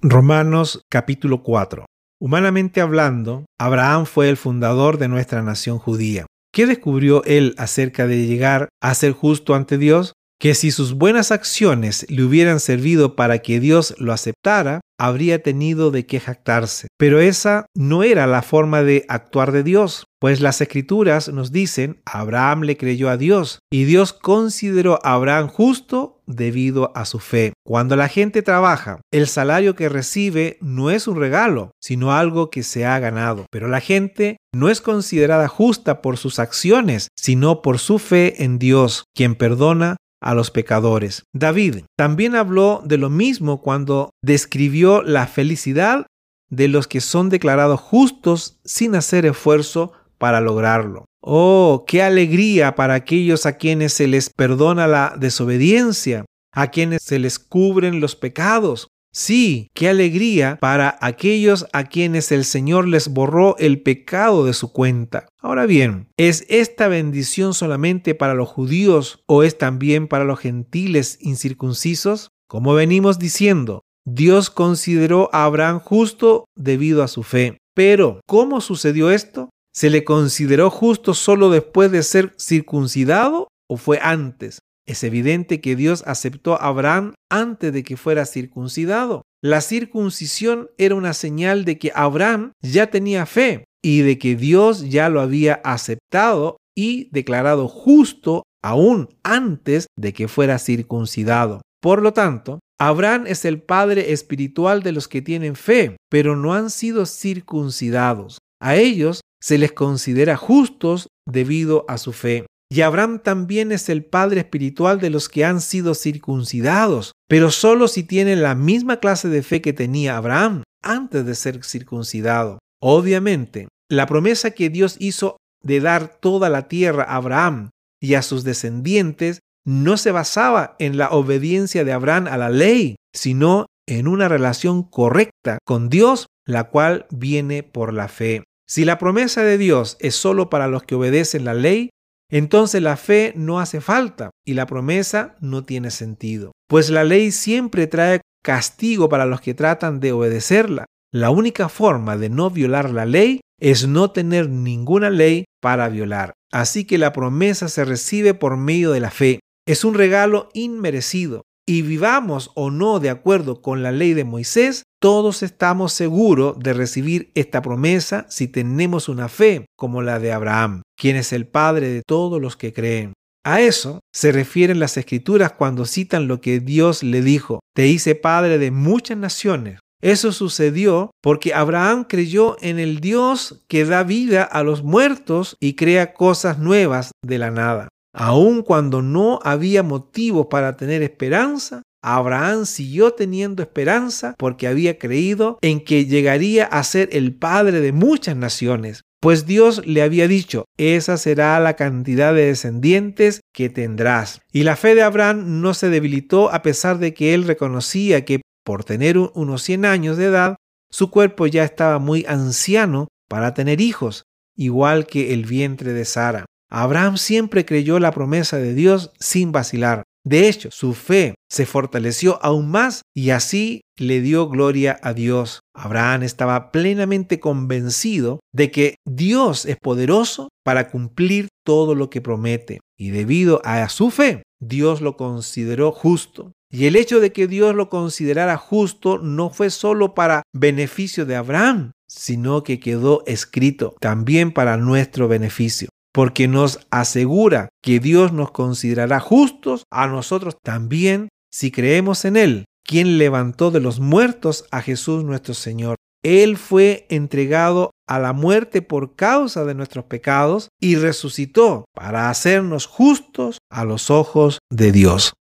Romanos capítulo 4. Humanamente hablando, Abraham fue el fundador de nuestra nación judía. ¿Qué descubrió él acerca de llegar a ser justo ante Dios? Que si sus buenas acciones le hubieran servido para que Dios lo aceptara, habría tenido de qué jactarse. Pero esa no era la forma de actuar de Dios, pues las escrituras nos dicen, Abraham le creyó a Dios y Dios consideró a Abraham justo debido a su fe. Cuando la gente trabaja, el salario que recibe no es un regalo, sino algo que se ha ganado. Pero la gente no es considerada justa por sus acciones, sino por su fe en Dios, quien perdona a los pecadores. David también habló de lo mismo cuando describió la felicidad de los que son declarados justos sin hacer esfuerzo para lograrlo. Oh, qué alegría para aquellos a quienes se les perdona la desobediencia, a quienes se les cubren los pecados, Sí, qué alegría para aquellos a quienes el Señor les borró el pecado de su cuenta. Ahora bien, ¿es esta bendición solamente para los judíos o es también para los gentiles incircuncisos? Como venimos diciendo, Dios consideró a Abraham justo debido a su fe. Pero, ¿cómo sucedió esto? ¿Se le consideró justo solo después de ser circuncidado o fue antes? Es evidente que Dios aceptó a Abraham antes de que fuera circuncidado. La circuncisión era una señal de que Abraham ya tenía fe y de que Dios ya lo había aceptado y declarado justo aún antes de que fuera circuncidado. Por lo tanto, Abraham es el padre espiritual de los que tienen fe, pero no han sido circuncidados. A ellos se les considera justos debido a su fe. Y Abraham también es el padre espiritual de los que han sido circuncidados, pero solo si tienen la misma clase de fe que tenía Abraham antes de ser circuncidado. Obviamente, la promesa que Dios hizo de dar toda la tierra a Abraham y a sus descendientes no se basaba en la obediencia de Abraham a la ley, sino en una relación correcta con Dios, la cual viene por la fe. Si la promesa de Dios es solo para los que obedecen la ley, entonces la fe no hace falta y la promesa no tiene sentido, pues la ley siempre trae castigo para los que tratan de obedecerla. La única forma de no violar la ley es no tener ninguna ley para violar. Así que la promesa se recibe por medio de la fe. Es un regalo inmerecido y vivamos o no de acuerdo con la ley de Moisés, todos estamos seguros de recibir esta promesa si tenemos una fe como la de Abraham, quien es el padre de todos los que creen. A eso se refieren las escrituras cuando citan lo que Dios le dijo, te hice padre de muchas naciones. Eso sucedió porque Abraham creyó en el Dios que da vida a los muertos y crea cosas nuevas de la nada. Aun cuando no había motivo para tener esperanza, Abraham siguió teniendo esperanza porque había creído en que llegaría a ser el padre de muchas naciones, pues Dios le había dicho, esa será la cantidad de descendientes que tendrás. Y la fe de Abraham no se debilitó a pesar de que él reconocía que por tener unos 100 años de edad, su cuerpo ya estaba muy anciano para tener hijos, igual que el vientre de Sara. Abraham siempre creyó la promesa de Dios sin vacilar. De hecho, su fe se fortaleció aún más y así le dio gloria a Dios. Abraham estaba plenamente convencido de que Dios es poderoso para cumplir todo lo que promete y debido a su fe, Dios lo consideró justo. Y el hecho de que Dios lo considerara justo no fue solo para beneficio de Abraham, sino que quedó escrito también para nuestro beneficio porque nos asegura que Dios nos considerará justos a nosotros también si creemos en Él, quien levantó de los muertos a Jesús nuestro Señor. Él fue entregado a la muerte por causa de nuestros pecados y resucitó para hacernos justos a los ojos de Dios.